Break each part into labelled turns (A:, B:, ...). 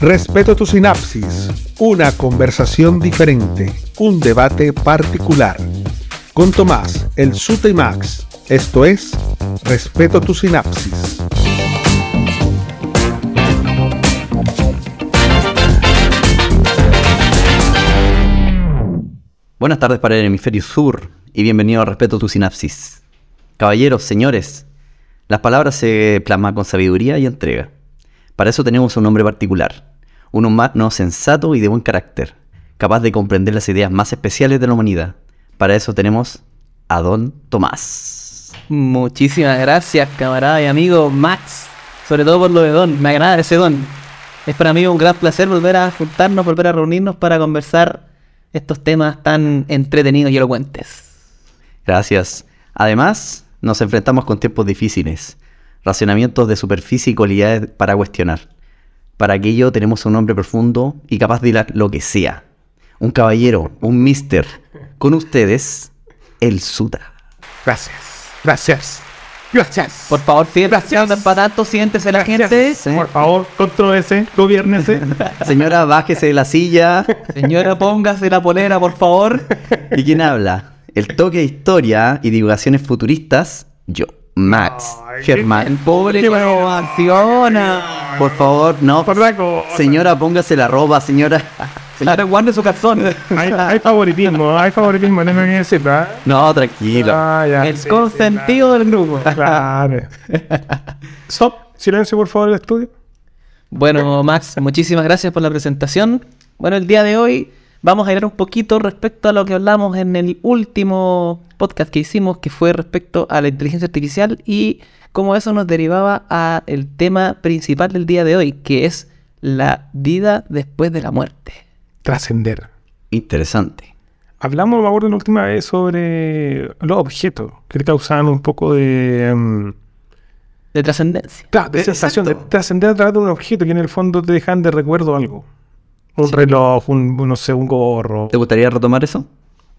A: Respeto tu sinapsis, una conversación diferente, un debate particular. Con Tomás, el Sute Max, esto es Respeto tu sinapsis.
B: Buenas tardes para el hemisferio sur y bienvenido a Respeto tu sinapsis. Caballeros, señores, las palabras se plasman con sabiduría y entrega. Para eso tenemos un nombre particular, un humano sensato y de buen carácter, capaz de comprender las ideas más especiales de la humanidad. Para eso tenemos a Don Tomás.
C: Muchísimas gracias, camarada y amigo Max. Sobre todo por lo de Don. Me agrada ese Don. Es para mí un gran placer volver a juntarnos, volver a reunirnos para conversar estos temas tan entretenidos y elocuentes.
B: Gracias. Además, nos enfrentamos con tiempos difíciles, racionamientos de superficie y cualidades para cuestionar. Para aquello tenemos un hombre profundo y capaz de hilar lo que sea. Un caballero, un mister. Con ustedes, el Suta.
A: Gracias, gracias, gracias.
C: Por favor, siéntese,
A: Gracias.
C: para tanto, siéntese la gente.
A: Por favor, contrólese, gobiernese.
B: Señora, bájese de la silla.
C: Señora, póngase la polera, por favor.
B: ¿Y quién habla? El toque de historia y divulgaciones futuristas, yo, Max
C: El
B: Germán.
C: pobre acciona.
B: Por favor, no. Señora, póngase la ropa, señora.
C: Señora, guarde su calzón.
A: Hay, hay favoritismo, hay favoritismo, no me voy a decir, ¿verdad?
B: No, tranquilo.
A: Ah, ya,
C: El
A: sí,
C: consentido del grupo.
A: Claro. Stop, silencio por favor del estudio.
C: Bueno, Max, muchísimas gracias por la presentación. Bueno, el día de hoy vamos a hablar un poquito respecto a lo que hablamos en el último podcast que hicimos, que fue respecto a la inteligencia artificial y cómo eso nos derivaba a el tema principal del día de hoy, que es la vida después de la muerte.
A: Trascender.
B: Interesante.
A: Hablamos, me acuerdo, la última vez sobre los objetos que causaban un poco de. em,
C: De trascendencia.
A: claro, de sensación de
B: Exacto.
A: trascender a través de un objeto que en el fondo te dejan de recuerdo algo. Un reloj, un, no sé, un gorro.
B: ¿Te gustaría retomar eso?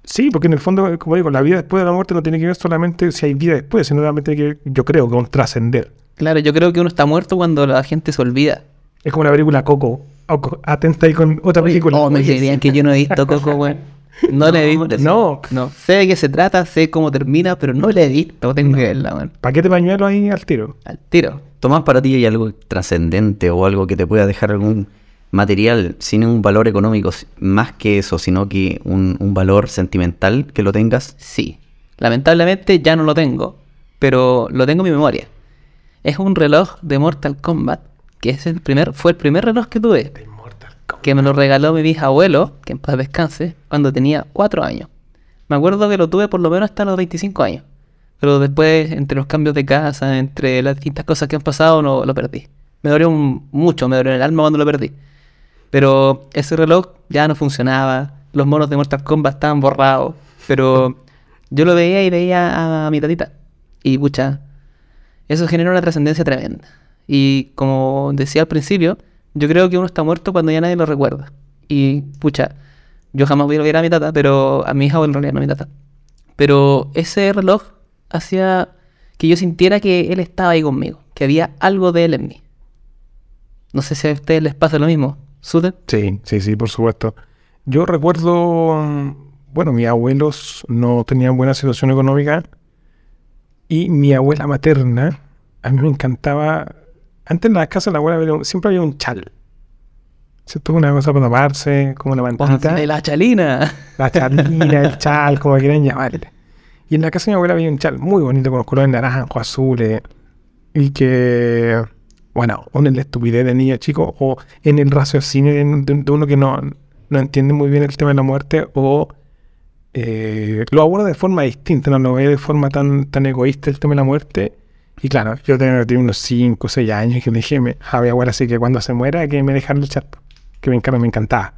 A: Sí, porque en el fondo, como digo, la vida después de la muerte no tiene que ver solamente si hay vida después, sino realmente tiene que ver, yo creo, con trascender.
C: Claro, yo creo que uno está muerto cuando la gente se olvida.
A: Es como la película Coco. Oco, Atenta ahí con otra película.
C: Oh, me dirían que yo no he visto Coco, weón. No le he visto.
A: No.
C: No, sé de qué se trata, sé cómo termina, pero no le he visto. Tengo que verla, weón.
A: Paquete pañuelo ahí al tiro.
C: Al tiro.
B: Tomás, para ti hay algo trascendente o algo que te pueda dejar algún material sin un valor económico más que eso, sino que un, un valor sentimental que lo tengas.
C: Sí. Lamentablemente ya no lo tengo, pero lo tengo en mi memoria. Es un reloj de Mortal Kombat, que es el primer, fue el primer reloj que tuve, que me lo regaló mi bisabuelo, que en paz descanse, cuando tenía 4 años. Me acuerdo que lo tuve por lo menos hasta los 25 años. Pero después, entre los cambios de casa, entre las distintas cosas que han pasado, no, lo perdí. Me dolió un- mucho, me dolió en el alma cuando lo perdí. Pero ese reloj ya no funcionaba. Los monos de Mortal Kombat estaban borrados. Pero yo lo veía y veía a mi tatita. Y pucha, eso generó una trascendencia tremenda. Y como decía al principio, yo creo que uno está muerto cuando ya nadie lo recuerda. Y pucha, yo jamás voy a ver a mi tata, pero a mi hija o en realidad no a mi tata. Pero ese reloj hacía que yo sintiera que él estaba ahí conmigo, que había algo de él en mí. No sé si a ustedes les pasa lo mismo. ¿Suden?
A: Sí, sí, sí, por supuesto. Yo recuerdo, bueno, mis abuelos no tenían buena situación económica y mi abuela materna, a mí me encantaba, antes en la casa de la abuela siempre había un chal. ¿Cierto? Una cosa para taparse, como una mantita.
C: De la chalina.
A: La chalina, el chal, como quieran llamarle. Y en la casa de mi abuela había un chal muy bonito con los colores naranjo, azules. Y que, bueno, o en la estupidez de niño chico, o en el raciocinio de, uno que no, no entiende muy bien el tema de la muerte, o eh, lo aborda de forma distinta, no lo ve de forma tan, tan egoísta el tema de la muerte. Y claro, yo tenía, tenía unos 5 o 6 años que le dije me- a mi abuela así que cuando se muera que me dejara el chat, que me encanta, me encantaba.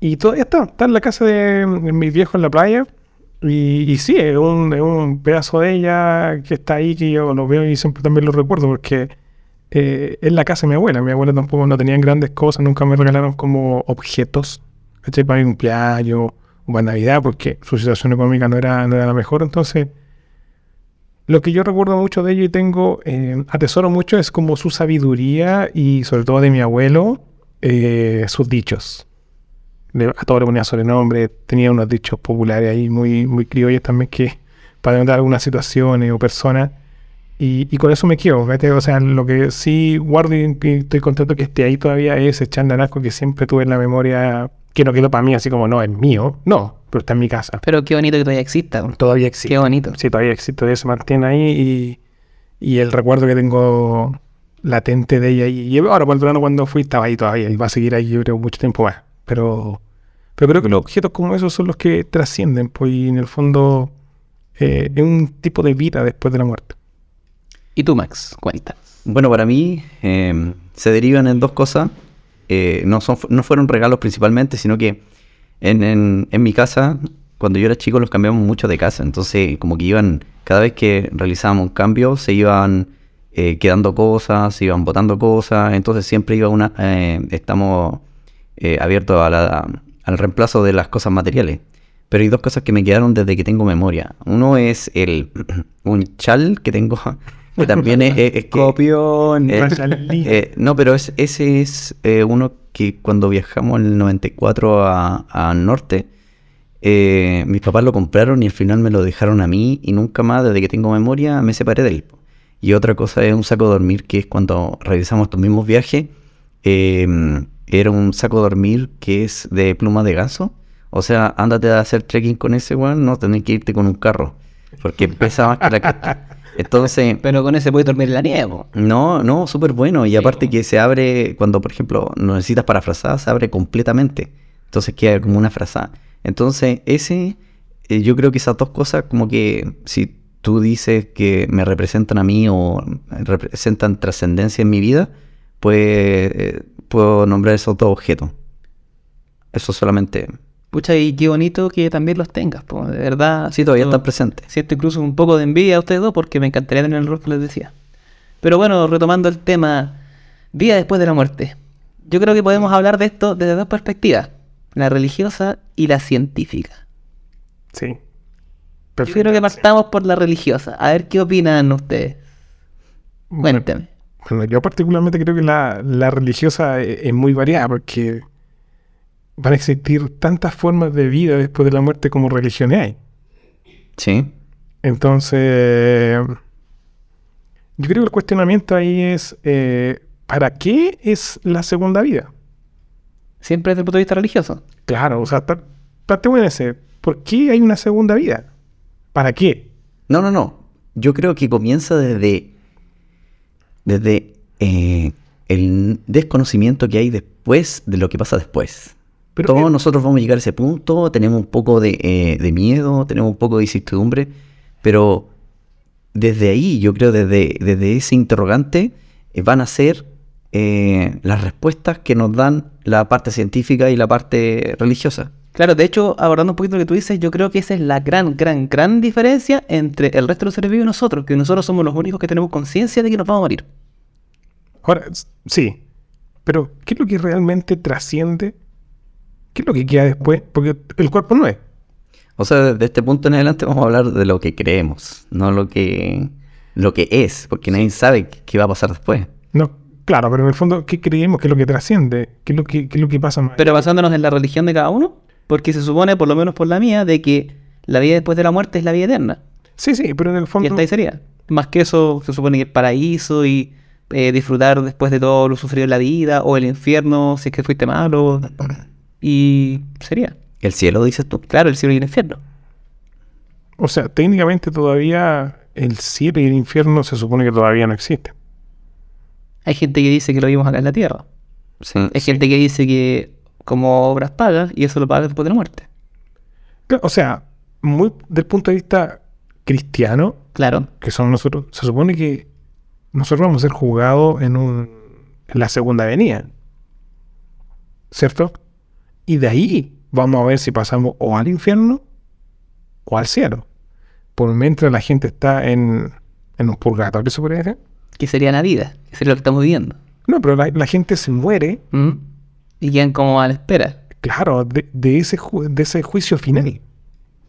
A: Y todavía está, está en la casa de, de mis viejos en la playa. Y, y sí, es un, es un pedazo de ella que está ahí, que yo lo veo y siempre también lo recuerdo, porque eh, es la casa de mi abuela. Mi abuela tampoco no tenían grandes cosas, nunca me regalaron como objetos. Para mi cumpleaños o para Navidad, porque su situación económica no era, no era la mejor. Entonces, lo que yo recuerdo mucho de ella y tengo, eh, atesoro mucho, es como su sabiduría y sobre todo de mi abuelo, eh, sus dichos. A todo le ponía sobrenombre, tenía unos dichos populares ahí muy, muy criollos también que para dar algunas situaciones o personas. Y, y con eso me quedo, ¿cachai? O sea, lo que sí guardo y, estoy contento que esté ahí todavía es ese charnanasco que siempre tuve en la memoria, que no quedó para mí así como, no, es mío. No, pero está en mi casa.
C: Pero qué bonito que todavía exista.
A: Todavía existe.
C: Qué bonito.
A: Sí, todavía existe, todavía se mantiene ahí y, y el recuerdo que tengo latente de ella. Y, y ahora, por el verano, cuando fui, estaba ahí todavía y va a seguir ahí, yo creo, mucho tiempo más. Pero, pero creo que los objetos como esos son los que trascienden, pues, y en el fondo eh, es un tipo de vida después de la muerte.
C: Y tú, Max, cuenta.
B: Bueno, para mí eh, se derivan en dos cosas. Eh, no, son, no fueron regalos principalmente, sino que en, en- en mi casa, cuando yo era chico, los cambiamos mucho de casa. Entonces, como que iban, cada vez que realizábamos un cambio, se iban eh, quedando cosas, se iban botando cosas. Entonces, siempre iba una. eh, estamos eh, abiertos a la- al reemplazo de las cosas materiales. Pero hay dos cosas que me quedaron desde que tengo memoria. Uno es el un chal que tengo, también es, es- es que-
C: Copión.
B: eh, no, pero es, ese es eh, uno que cuando viajamos en el 94 a, a Norte, eh, mis papás lo compraron y al final me lo dejaron a mí y nunca más, desde que tengo memoria, me separé de él. Y otra cosa es un saco de dormir que es cuando realizamos estos mismos viajes, eh, era un saco de dormir que es de pluma de ganso. O sea, ándate a hacer trekking con ese, weón, no tenés que irte con un carro. Porque pesa más que la. Entonces,
C: Pero con ese puedes dormir en la nieve. po.
B: no, no, súper bueno. Y
C: Sí,
B: aparte
C: po.
B: que se abre, cuando por ejemplo no necesitas para frazada, se abre completamente. Entonces queda como una frazada. Entonces, ese, eh, yo creo que esas dos cosas, como que si tú dices que me representan a mí o representan trascendencia en mi vida, pues eh, puedo nombrar esos dos objetos. Eso solamente.
C: Pucha, y qué bonito que también los tengas, po. de verdad.
B: Sí, todavía están presentes.
C: Siento incluso un poco de envidia a ustedes dos porque me encantaría tener el rol que les decía. Pero bueno, retomando el tema, vida después de la muerte. Yo creo que podemos hablar de esto desde dos perspectivas, la religiosa y la científica.
A: Sí.
C: Yo creo que partamos por la religiosa. A ver qué opinan ustedes.
A: Bueno. Bueno, yo particularmente creo que la, la religiosa e- es, muy variada porque van a existir tantas formas de vida después de la muerte como religiones hay.
B: Sí.
A: Entonces, yo creo que el cuestionamiento ahí es, eh, ¿para qué es la segunda vida?
C: Siempre desde el punto de vista religioso.
A: Claro, o sea, pa- partemos en ese, ¿por qué hay una segunda vida? ¿Para qué?
B: No, no, no. Yo creo que comienza desde, desde eh, el desconocimiento que hay después de lo que pasa después.
A: Pero,
B: Todos
A: eh,
B: nosotros vamos a llegar a ese punto, tenemos un poco de, eh, de miedo, tenemos un poco de incertidumbre, pero desde ahí, yo creo, desde, desde ese interrogante, eh, van a ser eh, las respuestas que nos dan la parte científica y la parte religiosa.
C: Claro, de hecho, abordando un poquito lo que tú dices, yo creo que esa es la gran, gran, gran diferencia entre el resto de los seres vivos y nosotros, que nosotros somos los únicos que tenemos conciencia de que nos vamos a morir.
A: Ahora, sí, pero ¿qué es lo que realmente trasciende? ¿Qué es lo que queda después? Porque el cuerpo no es.
B: O sea, desde este punto en adelante vamos a hablar de lo que creemos, no lo que, lo que es, porque nadie sabe qué- qué va a pasar después.
A: No, claro, pero en el fondo, ¿qué creemos que es lo que trasciende? ¿Qué es lo que, qué es lo que pasa más?
C: Pero basándonos en la religión de cada uno, porque se supone, por lo menos por la mía, de que la vida después de la muerte es la vida eterna.
A: Sí, sí, pero en el
C: Y
A: fondo...
C: hasta ahí sería. Más que eso, se supone que el paraíso y eh, disfrutar después de todo lo sufrido en la vida, o el infierno si es que fuiste malo. Y sería.
B: El cielo, dices tú.
C: Claro, el cielo y el infierno.
A: O sea, técnicamente todavía el cielo y el infierno se supone que todavía no existen.
C: Hay gente que dice que lo vimos acá en la tierra.
B: Sí.
C: Hay gente que dice que como obras pagas y eso lo pagas después de la muerte.
A: O sea, muy del punto de vista cristiano,
C: Claro.
A: que son nosotros, se supone que nosotros vamos a ser juzgados en, un, en la segunda venida. ¿Cierto? Y de ahí vamos a ver si pasamos o al infierno o al cielo. Por mientras la gente está en, en un purgatorio, ¿se podría decir?
C: Que sería la vida. Que sería lo que estamos viviendo.
A: No, pero la, la gente se muere,
C: ¿Mm? Y quedan como a la espera.
A: claro, de, de ese, ju- de ese juicio final.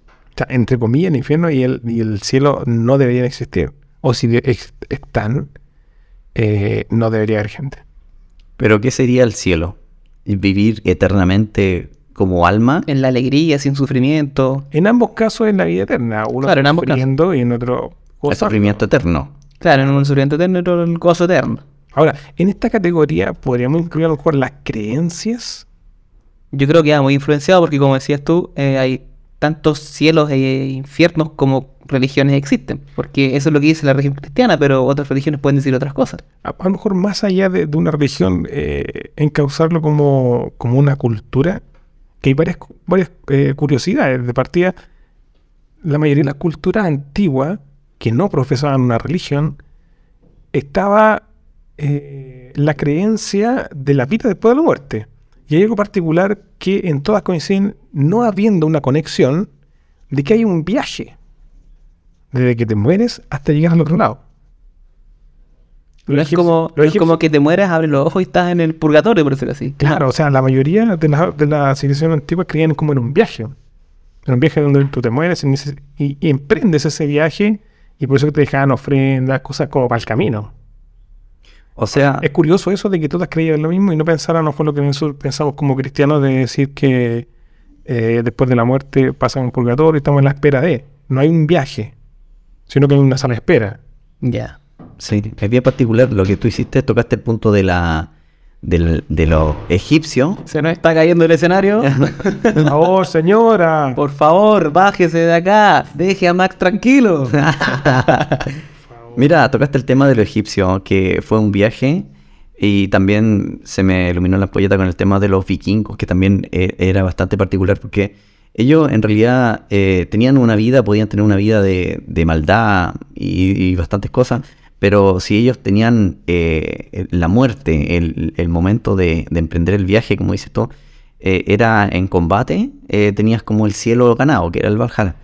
A: O sea, entre comillas, el infierno y el, y el cielo no deberían existir. O si de- ex- están, eh, no debería haber gente.
B: Pero ¿qué sería el cielo? Vivir eternamente como alma.
C: En la alegría, sin sufrimiento.
A: En ambos casos es la vida eterna. Uno
C: Claro, en ambos
A: sufriendo y en otro
B: El sufrimiento eterno.
C: Claro, en un sufrimiento eterno y otro el gozo eterno.
A: Ahora, en esta categoría podríamos incluir a lo mejor las creencias.
C: Yo creo que va muy influenciado porque, como decías tú, eh, hay tantos cielos e infiernos como religiones existen. Porque eso es lo que dice la religión cristiana, pero otras religiones pueden decir otras cosas.
A: A, lo mejor más allá de, una religión, eh, encauzarlo como, como una cultura, que hay varias, varias eh, curiosidades. De partida, la mayoría de las culturas antiguas que no profesaban una religión, estaba eh, la creencia de la vida después de la muerte. Y hay algo particular que en todas coinciden, no habiendo una conexión de que hay un viaje, desde que te mueres hasta llegar al otro lado.
C: No es como, no es como que te mueras, abres los ojos y estás en el purgatorio, por decirlo así.
A: Claro, o sea, la mayoría de las de la civilización antigua creían como en un viaje. En un viaje donde tú te mueres y, y- y emprendes ese viaje y por eso te dejaban ofrendas, cosas como para el camino.
B: O sea,
A: Es curioso eso de que todas creían lo mismo y no pensaran, no fue lo que nosotros pensamos como cristianos de decir que eh, después de la muerte pasan un purgatorio y estamos en la espera de. No hay un viaje, sino que hay una sala de espera.
C: Ya.
B: sí, es bien particular lo que tú hiciste, tocaste el punto de la del- de los egipcios.
C: Se nos está cayendo el escenario.
A: Por favor, señora.
C: Por favor, bájese de acá. Deje a Max tranquilo.
B: Mira, tocaste el tema de los egipcios, que fue un viaje, y también se me iluminó la ampolleta con el tema de los vikingos, que también eh, era bastante particular, porque ellos en realidad eh, tenían una vida, podían tener una vida de, de maldad y, y bastantes cosas, pero si ellos tenían eh, la muerte, el, el momento de, de emprender el viaje, como dices tú, eh, era en combate, eh, tenías como el cielo ganado, que era el Valhalla.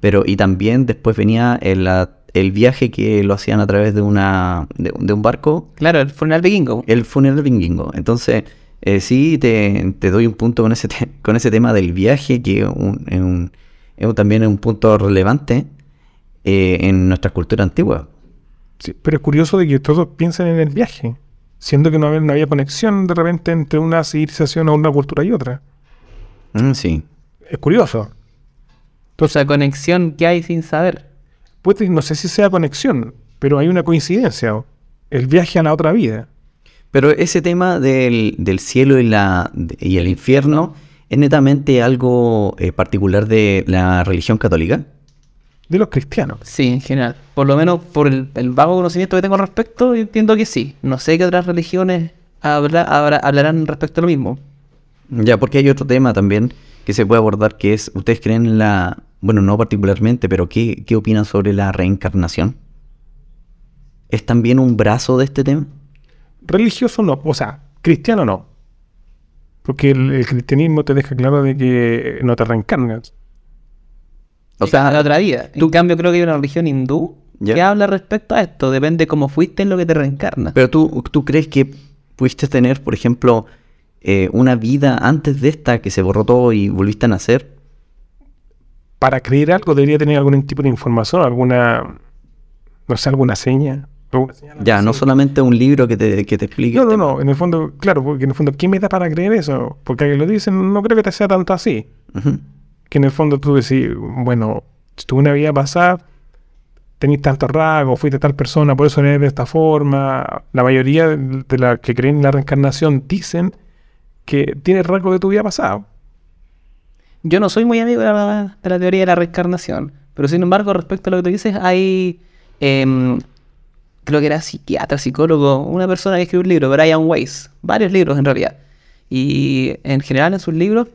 B: Pero, y también después venía el, el viaje que lo hacían a través de una de, de un barco,
C: claro, el funeral vikingo.
B: el funeral vikingo. Entonces, eh, sí te, te doy un punto con ese, te- con ese tema del viaje, que es un- es un- es un- también es un punto relevante eh, en nuestra cultura antigua.
A: Sí, pero es curioso de que todos piensan en el viaje, siendo que no había, no había conexión de repente entre una civilización o una cultura y otra.
B: Mm, sí.
A: Es curioso.
C: O sea, conexión que hay sin saber.
A: Puede, no sé si sea conexión, pero hay una coincidencia. El viaje a la otra vida.
B: Pero ese tema del, del cielo y, la, de- y el infierno es netamente algo eh, particular de la religión católica.
A: De los cristianos.
C: Sí, en general. Por lo menos por el, el vago conocimiento que tengo al respecto, entiendo que sí. No sé qué otras religiones habla- hablarán respecto a lo mismo.
B: Ya, porque hay otro tema también que se puede abordar que es, ¿ustedes creen en la, bueno, no particularmente, pero qué, qué opinan sobre la reencarnación? ¿Es también un brazo de este tema?
A: Religioso no, o sea, cristiano no. Porque el, el cristianismo te deja claro de que no te reencarnas.
B: O
C: sea, la otra vida. En cambio, creo que hay una religión hindú
B: Ya.
C: que habla respecto a esto. Depende cómo fuiste en lo que te reencarna.
B: pero tú, tú crees que pudiste tener, por ejemplo, eh, una vida antes de esta que se borró todo y volviste a nacer?
A: Para creer algo debería tener algún tipo de información, alguna, no sé, alguna seña.
B: Ya, no solamente un libro que te, que te explique.
A: No, no, no, en el fondo, claro, porque en el fondo, ¿qué me da para creer eso? Porque alguien lo dice, no creo que te sea tanto así. Que en el fondo tú decís, bueno, si tuve una vida pasada, tenés tantos rasgos, fuiste tal persona, por eso eres de esta forma. La mayoría de de las que creen en la reencarnación dicen que tienes rasgos de tu vida pasada.
C: Yo no soy muy amigo de la, de la teoría de la reencarnación, pero sin embargo, respecto a lo que tú dices, hay, em, creo que era psiquiatra, psicólogo, una persona que escribió un libro, Brian Weiss, varios libros en realidad. Y en general en sus libros,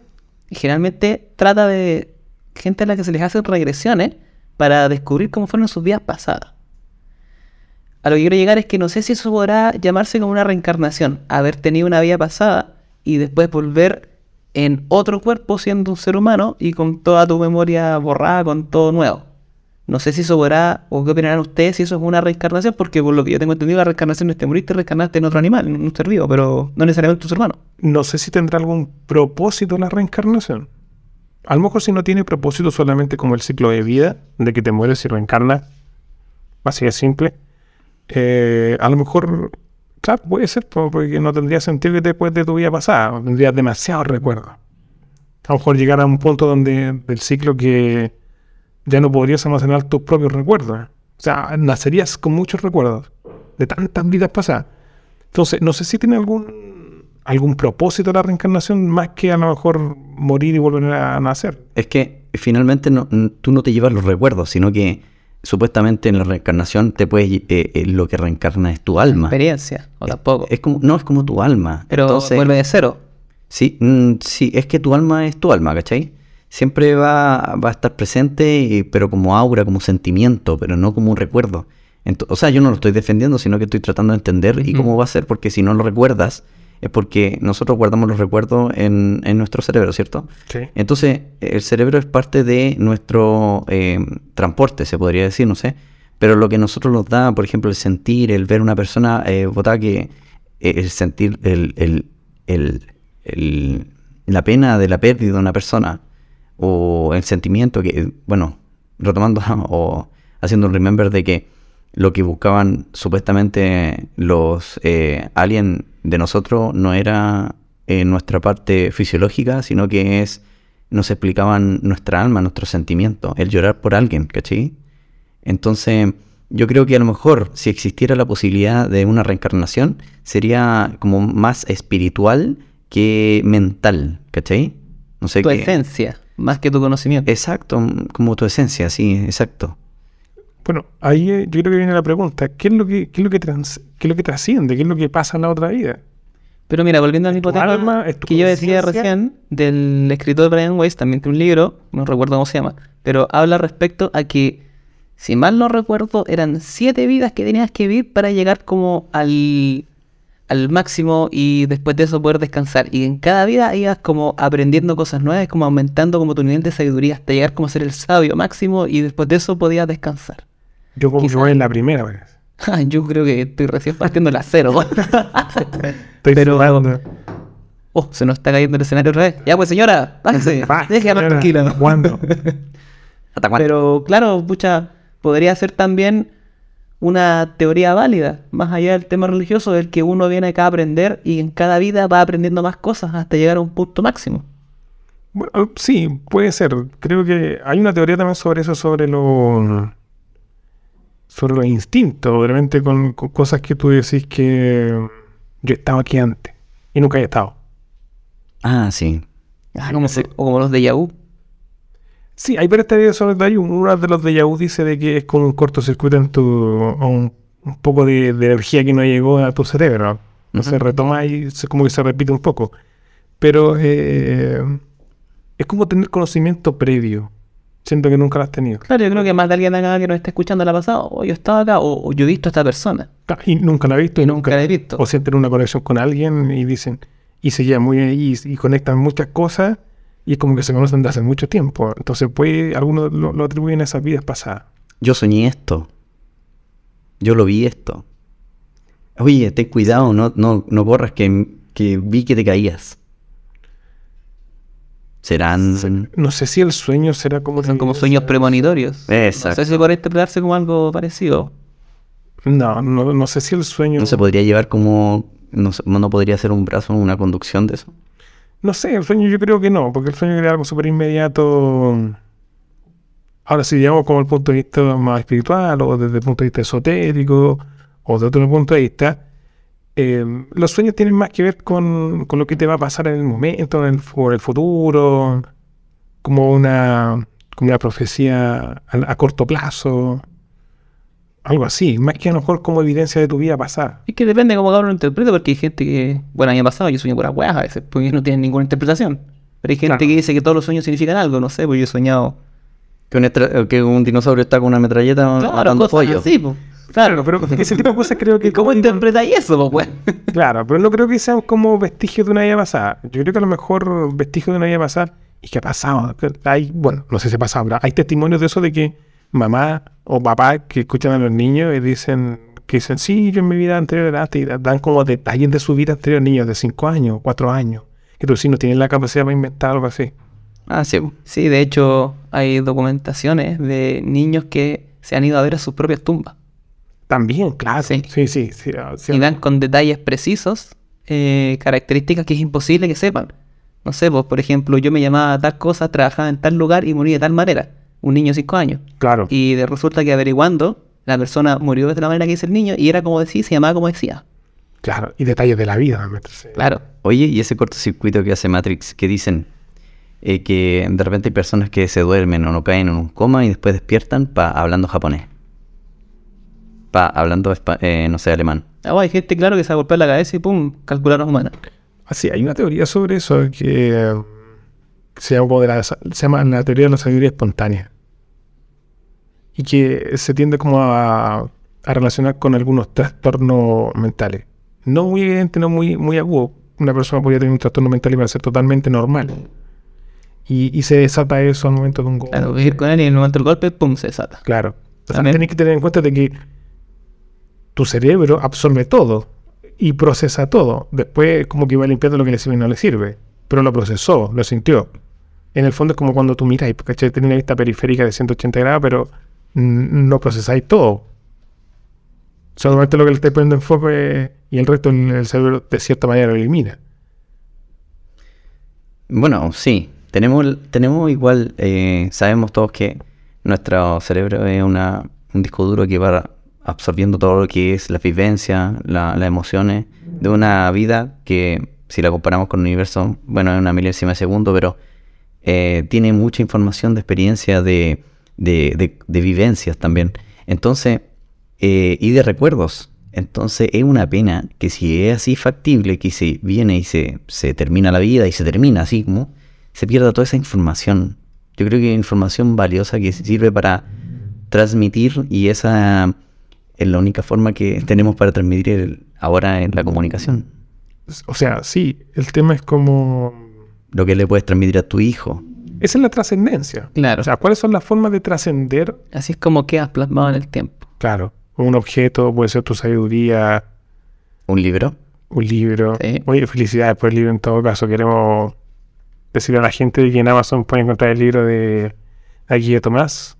C: generalmente trata de gente a la que se les hacen regresiones para descubrir cómo fueron sus vidas pasadas. A lo que quiero llegar es que no sé si eso podrá llamarse como una reencarnación, haber tenido una vida pasada y después volver en otro cuerpo siendo un ser humano y con toda tu memoria borrada, con todo nuevo. No sé si eso podrá, o qué opinarán ustedes si eso es una reencarnación, porque por lo que yo tengo entendido, la reencarnación es te moriste reencarnaste en otro animal, en un ser vivo, pero no necesariamente tu ser humano.
A: No sé si tendrá algún propósito la reencarnación. A lo mejor si no tiene propósito solamente como el ciclo de vida, de que te mueres y reencarnas, así de simple. eh, a lo mejor Claro, puede ser, po- porque no tendría sentido que después de tu vida pasada, tendrías demasiados recuerdos. A lo mejor llegar a un punto donde del ciclo que ya no podrías almacenar tus propios recuerdos. O sea, nacerías con muchos recuerdos de tantas vidas pasadas. Entonces, no sé si tiene algún algún propósito la reencarnación más que a lo mejor morir y volver a nacer.
B: Es que finalmente no- tú no te llevas los recuerdos, sino que supuestamente en la reencarnación te puedes, eh, eh, lo que reencarna es tu alma.
C: Experiencia, o tampoco.
B: Es como, no, es como tu alma.
C: Pero
B: Entonces,
C: vuelve de cero.
B: Sí, mm, sí, es que tu alma es tu alma, ¿cachai? Siempre va, va a estar presente, y- pero como aura, como sentimiento, pero no como un recuerdo. O sea, yo no lo estoy defendiendo, sino que estoy tratando de entender y cómo va a ser, porque si no lo recuerdas, es porque nosotros guardamos los recuerdos en, en nuestro cerebro, ¿cierto?
A: Sí.
B: Entonces, el cerebro es parte de nuestro eh, transporte, se podría decir, no sé. Pero lo que nosotros nos da, por ejemplo, el sentir, el ver una persona eh, que eh, el sentir el, el- el- el- la pena de la pérdida de una persona, o el sentimiento que, bueno, retomando o haciendo un remember de que lo que buscaban supuestamente los eh, aliens de nosotros no era eh, nuestra parte fisiológica, sino que es, nos explicaban nuestra alma, nuestro sentimiento, el llorar por alguien, ¿cachai? Entonces, yo creo que a lo mejor si existiera la posibilidad de una reencarnación, sería como más espiritual que mental, ¿cachai? No sé
C: Tu
B: qué.
C: esencia, más que tu conocimiento.
B: Exacto, como tu esencia, sí, exacto.
A: Bueno, ahí eh, yo creo que viene la pregunta, ¿qué es lo que, qué es lo que, trans- qué es lo que trasciende? ¿Qué es lo que pasa en la otra vida?
C: Pero mira, volviendo al mismo tema
A: alma,
C: que yo decía recién del escritor Brian Weiss, también tiene un libro, no recuerdo cómo se llama, pero habla respecto a que, si mal no recuerdo, eran siete vidas que tenías que vivir para llegar como al, al máximo y después de eso poder descansar. Y en cada vida ibas como aprendiendo cosas nuevas, como aumentando como tu nivel de sabiduría hasta llegar como a ser el sabio máximo y después de eso podías descansar.
A: Yo como que voy en la primera vez.
C: Yo creo que estoy recién partiendo la cero.
A: Estoy
C: Pero-
A: sudando.
C: Oh, se nos está cayendo el escenario otra vez. Ya pues señora, bájese.
A: Señora,
C: tranquila.
A: ¿Cuándo?
B: ¿Hasta cuándo?
C: Pero claro, pucha, podría ser también una teoría válida, más allá del tema religioso, del que uno viene acá a aprender y en cada vida va aprendiendo más cosas hasta llegar a un punto máximo.
A: Bueno, sí, puede ser. Creo que hay una teoría también sobre eso, sobre los sobre los instintos, realmente con, con cosas que tú decís que yo estaba aquí antes y nunca he estado.
B: Ah, sí.
C: Ah, como o como los de Yahoo.
A: Sí, hay varias teorías sobre ello. Uno de los de Yahoo dice de que es como un cortocircuito en tu... o un, un poco de, de energía que no llegó a tu cerebro. No se
B: Ujú.
A: retoma y se, como que se repite un poco. Pero eh, es como tener conocimiento previo. Siento que nunca lo has tenido.
C: Claro, yo creo que más de alguien acá que nos está escuchando la pasada, o yo estaba acá, o, o yo he visto a esta persona.
A: Y nunca la he visto.
C: Y nunca la he visto.
A: O sienten una conexión con alguien y dicen... Y se llevan muy ahí y, y conectan muchas cosas. Y es como que se conocen de hace mucho tiempo. Entonces, puede, algunos lo, lo atribuyen a esas vidas pasadas.
B: Yo soñé esto. Yo lo vi esto. Oye, ten cuidado, no, no, no corras que, que vi que te caías. Serán...
A: No sé si el sueño será como...
C: Son como sueños premonitorios.
B: Exacto.
C: No sé si puede interpretarse como algo parecido.
A: No, no, no sé si el sueño...
B: ¿No se podría llevar como... No, no podría ser un brazo, una conducción de eso?
A: No sé, el sueño yo creo que no, porque el sueño era algo súper inmediato. Ahora, si digamos como el punto de vista más espiritual o desde el punto de vista esotérico o de otro punto de vista, eh, los sueños tienen más que ver con, con lo que te va a pasar en el momento, en el, en el futuro, como una, como una profecía a, a corto plazo, algo así, más que a lo mejor como evidencia de tu vida pasada.
C: Es que depende de cómo cada uno lo interprete, porque hay gente que, bueno, a mí me ha pasado, yo sueño puras weas a veces, porque no tienen ninguna interpretación. Pero hay gente
A: Claro.
C: que dice que todos los sueños significan algo, no sé, pues yo he soñado.
B: Que un, que un dinosaurio está con una metralleta matando
C: cosas
B: pollo.
C: así, pues.
A: Claro, pero ese tipo de cosas creo que...
C: ¿Cómo interpretáis eso, pues?
A: Claro, pero no creo que sean como vestigios de una vida pasada. Yo creo que a lo mejor vestigios de una vida pasada y que ha pasado. Hay, bueno, no sé si ha pasado, pero hay testimonios de eso de que mamá o papá que escuchan a los niños y dicen que dicen, sí, yo en mi vida anterior era así", y dan como detalles de su vida anterior, niños de 5 años, 4 años, que tú sí no tienen la capacidad para inventar algo así.
B: Ah, sí.
C: Sí, de hecho, hay documentaciones de niños que se han ido a ver a sus propias tumbas.
A: También, claro.
C: Sí.
A: Sí, sí, sí. ah, sí.
C: y dan con detalles precisos eh, características que es imposible que sepan. No sé, pues, por ejemplo, yo me llamaba tal cosa, trabajaba en tal lugar y morí de tal manera. Un niño de 5 años.
A: Claro.
C: Y de- resulta que averiguando, la persona murió de la manera que dice el niño y era como decía, se llamaba como decía.
A: Claro. Y detalles de la vida. sí.
C: Claro.
B: Oye, y ese cortocircuito que hace Matrix, que dicen eh, que de repente hay personas que se duermen o no caen en un coma y después despiertan pa, hablando japonés. Pa, hablando, espa- eh, no sé, alemán.
C: Ah, hay gente, claro, que se ha golpeado la cabeza y pum, calcularon humana.
A: Así, hay una teoría sobre eso que se llama, como de la, se llama la teoría de la sabiduría espontánea. Y que se tiende como a, a relacionar con algunos trastornos mentales. No muy evidente, no muy, muy agudo. Una persona podría tener un trastorno mental y para ser totalmente normal. Y, y se desata eso al momento de un golpe.
C: Claro, vivir con él y en el momento del golpe, pum, se desata.
A: Claro. O sea, tenés que tener en cuenta de que tu cerebro absorbe todo y procesa todo. Después como que va limpiando lo que le sirve y no le sirve. Pero lo procesó, lo sintió. En el fondo es como cuando tú miras, ¿cachai? Tenés una vista periférica de 180 grados, pero no procesáis todo. Solamente lo que le estáis poniendo enfoque y el resto el, el cerebro de cierta manera lo elimina.
B: Bueno, sí, tenemos, tenemos igual, eh, sabemos todos que nuestro cerebro es una, un disco duro que va absorbiendo todo lo que es la vivencia, la- las emociones de una vida que si la comparamos con el universo, bueno, es una milésima de segundo, pero eh, tiene mucha información de experiencia, de, de, de- de vivencias también. Entonces, eh, y de recuerdos. Entonces es una pena que si es así factible, que se viene y se, se termina la vida y se termina así se pierda toda esa información. Yo creo que información valiosa que sirve para transmitir y esa es la única forma que tenemos para transmitir el- ahora en la comunicación.
A: O sea, sí, el tema es como...
B: Lo que le puedes transmitir a tu hijo.
A: Esa es la trascendencia.
C: Claro.
A: O sea, ¿cuáles son las formas de trascender
C: Así es como quedas plasmado en el tiempo.
A: Claro, un objeto, puede ser tu sabiduría,
B: Un libro.
A: un libro.
C: Sí.
A: Oye, felicidades por el libro en todo caso. Queremos decirle a la gente que en Amazon pueden encontrar el libro de aquí de Tomás.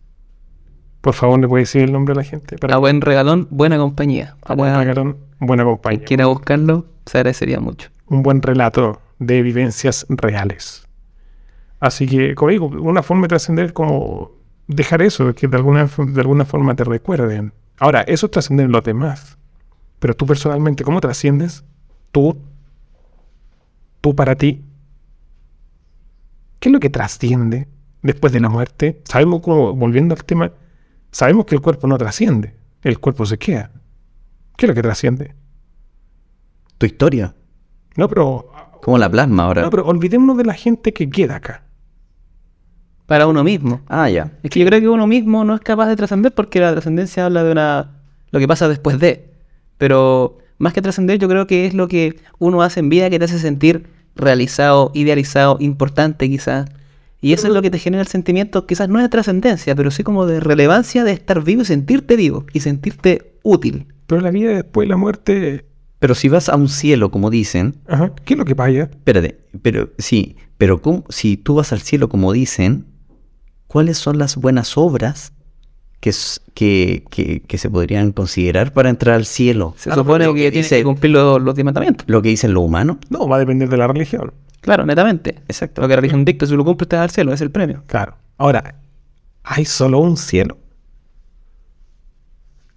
A: Por favor, ¿le puede decir el nombre a la gente?
C: A buen regalón, buena compañía.
A: a buen regalón, buena
C: Quien
A: compañía.
C: quiera buscarlo, se agradecería mucho.
A: Un buen relato de vivencias reales. Así que, como digo, una forma de trascender es como dejar eso, que de alguna, de alguna forma te recuerden. Ahora, eso es trascender en los demás. Pero tú personalmente, ¿cómo trasciendes? Tú, tú para ti. ¿Qué es lo que trasciende después de la muerte? Sabemos como, volviendo al tema, sabemos que el cuerpo no trasciende, el cuerpo se queda. ¿Qué es lo que trasciende?
B: Tu historia.
A: No, pero,
B: ¿Cómo la plasma ahora?
A: no, pero olvidémonos de la gente que queda acá.
C: Para uno mismo.
B: Ah, ya.
C: Es que yo creo que uno mismo no es capaz de trascender porque la trascendencia habla de una lo que pasa después de. Pero más que trascender, yo creo que es lo que uno hace en vida que te hace sentir realizado, idealizado, importante quizás. Y eso es lo que te genera el sentimiento, quizás no de trascendencia, pero sí como de relevancia de estar vivo y sentirte vivo y sentirte útil.
A: Pero la vida después de la muerte,
B: Pero si vas a un cielo, como dicen,
A: ajá, ¿qué es lo que vaya?
B: espérate, pero sí, pero ¿cómo- si tú vas al cielo, como dicen, ¿cuáles son las buenas obras que, que, que- que se podrían considerar para entrar al cielo?
C: Se
B: Ah,
C: supone
B: lo
C: que, tienes
B: dice-
C: que cumplir los, los diez mandamientos.
B: Lo que dicen los humanos.
A: No, va a depender de la religión.
C: Claro, netamente.
B: Exacto.
C: Lo que la religión dicta, si lo cumples te vas al cielo, es el premio.
A: Claro. Ahora, ¿hay solo un cielo?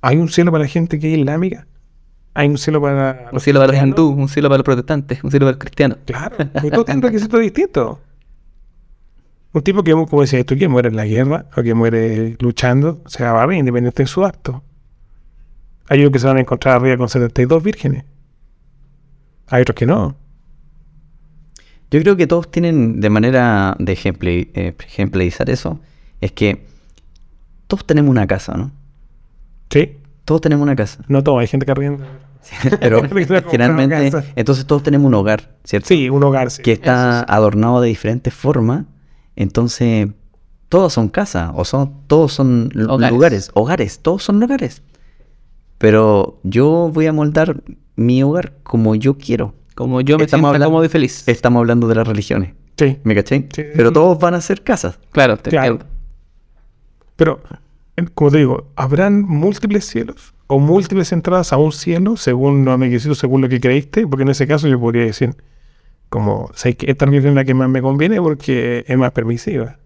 A: ¿Hay un cielo para la gente que es islámica? ¿Hay un cielo para...
C: Un cielo para los
A: cristianos?
C: hindú, un cielo para los protestantes, un cielo para los cristianos.
A: Claro, porque todos tienen requisitos distintos. Un tipo que, como decía tú, que muere en la guerra o que muere luchando, se va bien, independiente de su acto. Hay unos que se van a encontrar arriba con 72 vírgenes. Hay otros que no.
B: Yo creo que todos tienen de manera de eh, ejemplarizar eso, es que todos tenemos una casa, ¿no?
A: Sí,
B: Todos tenemos una casa.
A: no todos, hay gente que arrienda.
B: Pero generalmente,
A: casa.
B: entonces todos tenemos un hogar, ¿cierto?
A: Sí, un hogar, sí.
B: que está adornado de diferentes formas. Entonces, todos son casas, o son, todos son
C: Hogares.
B: lugares, hogares, todos son hogares. Pero yo voy a moldar mi hogar como yo quiero.
C: Como yo me
B: Estamos hablando-
C: cómodo y feliz.
B: Estamos hablando de las religiones,
A: Sí,
B: ¿me caché?
A: Sí.
B: Pero todos van a ser casas.
C: Claro, te
A: Claro.
C: entiendo.
A: pero, como te digo, ¿habrán múltiples cielos? o múltiples entradas a un cielo, según los requisitos, según lo que creíste, porque en ese caso yo podría decir, como, sé que esta religión es la que más me conviene porque es más permisiva.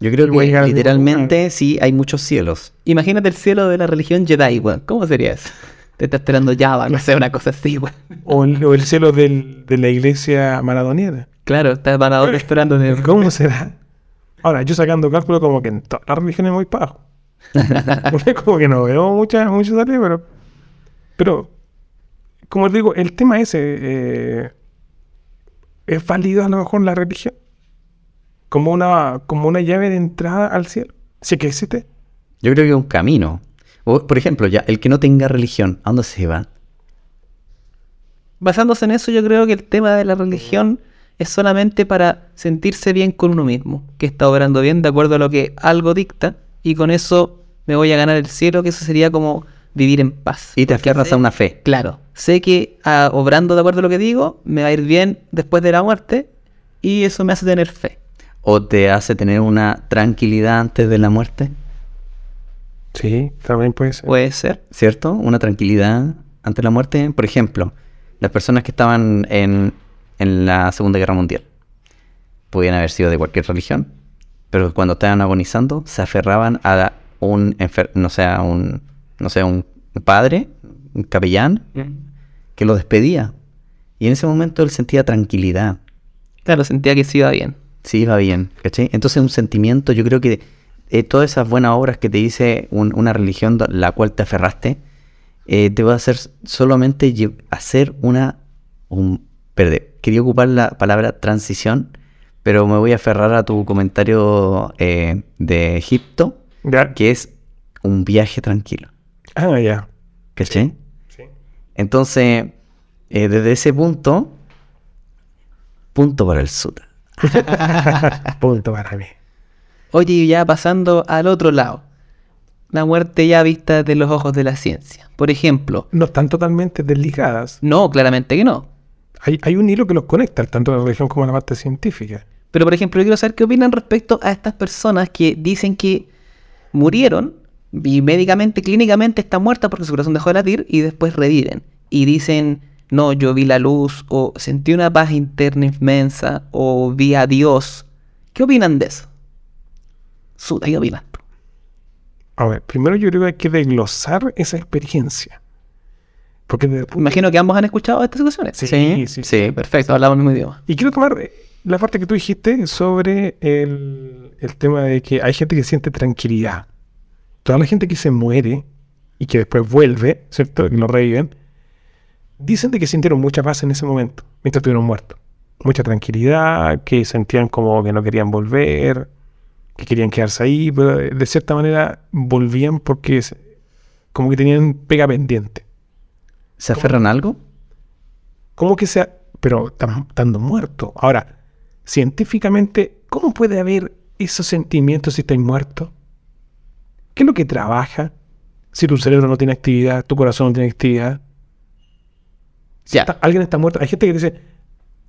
B: Yo creo que literalmente sí hay muchos cielos.
C: Imagínate el cielo de la religión Jedi, weón. ¿Cómo sería eso? Te está esperando Java, no sé, una cosa así, weón.
A: O el, o el cielo del- de la iglesia maradoniana.
C: Claro, está Maradona esperando de...
A: ¿Cómo será? Ahora, yo sacando cálculo como que en todas las religiones muy bajo. como que no veo muchas muchas áreas, pero... Pero, como digo, el tema ese... eh, ¿Es válido a lo mejor la religión? Como una, como una llave de entrada al cielo. Sí que existe.
B: Yo creo que es un camino. O, por ejemplo, ya, el que no tenga religión, ¿a dónde se va?
C: Basándose en eso, yo creo que el tema de la religión es solamente para sentirse bien con uno mismo, que está obrando bien de acuerdo a lo que algo dicta, y con eso me voy a ganar el cielo, que eso sería como vivir en paz.
B: Y te aferras a una fe.
C: Claro, sé que ah, obrando de acuerdo a lo que digo, me va a ir bien después de la muerte, y eso me hace tener fe.
B: ¿O te hace tener una tranquilidad antes de la muerte?
A: Sí, también puede ser.
C: Puede ser.
B: ¿Cierto? Una tranquilidad ante la muerte. Por ejemplo, las personas que estaban en, en la Segunda Guerra Mundial podían haber sido de cualquier religión, pero cuando estaban agonizando se aferraban a un, enfer- no sé, a un, no sé, un padre, un capellán, que lo despedía. Y en ese momento él sentía tranquilidad.
C: Claro, sentía que sí iba bien.
B: Sí, iba bien, ¿cachai? Entonces un sentimiento, yo creo que eh, todas esas buenas obras que te dice un- una religión la cual te aferraste, eh, te va a hacer solamente hacer una... Un, perdón, quería ocupar la palabra transición, pero me voy a aferrar a tu comentario eh, de Egipto,
A: Ya.
B: que es un viaje tranquilo,
A: Ah, ya.
B: ¿cachai?
A: Sí.
B: Entonces, eh, desde ese punto, punto para el sutra.
A: Punto para mí.
C: Oye, ya pasando al otro lado. La muerte ya vista de los ojos de la ciencia. Por ejemplo,
A: No están totalmente desligadas.
C: no, claramente que no.
A: Hay, hay un hilo que los conecta, tanto la religión como la parte científica.
C: Pero por ejemplo, yo quiero saber qué opinan respecto a estas personas que dicen que murieron y médicamente, clínicamente están muertas porque su corazón dejó de latir y después reviven. Y dicen, no, yo vi la luz o sentí una paz interna inmensa o vi a Dios. ¿Qué opinan de eso? Suda, ¿qué opinas tú?
A: A ver, primero yo creo que hay que desglosar esa experiencia. Porque punto-
C: Imagino que ambos han escuchado estas situaciones.
A: Sí, sí, sí.
C: sí, perfecto, hablamos el mismo idioma.
A: Y quiero tomar eh, la parte que tú dijiste sobre el, el tema de que hay gente que siente tranquilidad. Toda la gente que se muere y que después vuelve, ¿cierto? Que lo reviven, dicen de que sintieron mucha paz en ese momento, mientras estuvieron muertos. Mucha tranquilidad, que sentían como que no querían volver, que querían quedarse ahí, pero de cierta manera volvían porque como que tenían pega pendiente.
B: ¿Se aferran a algo?
A: ¿Cómo que sea? Pero tam- estando muerto. Ahora, científicamente, ¿cómo puede haber esos sentimientos si estáis muerto? ¿Qué es lo que trabaja? Si tu cerebro no tiene actividad, tu corazón no tiene actividad. Si está- alguien está muerto. Hay gente que dice,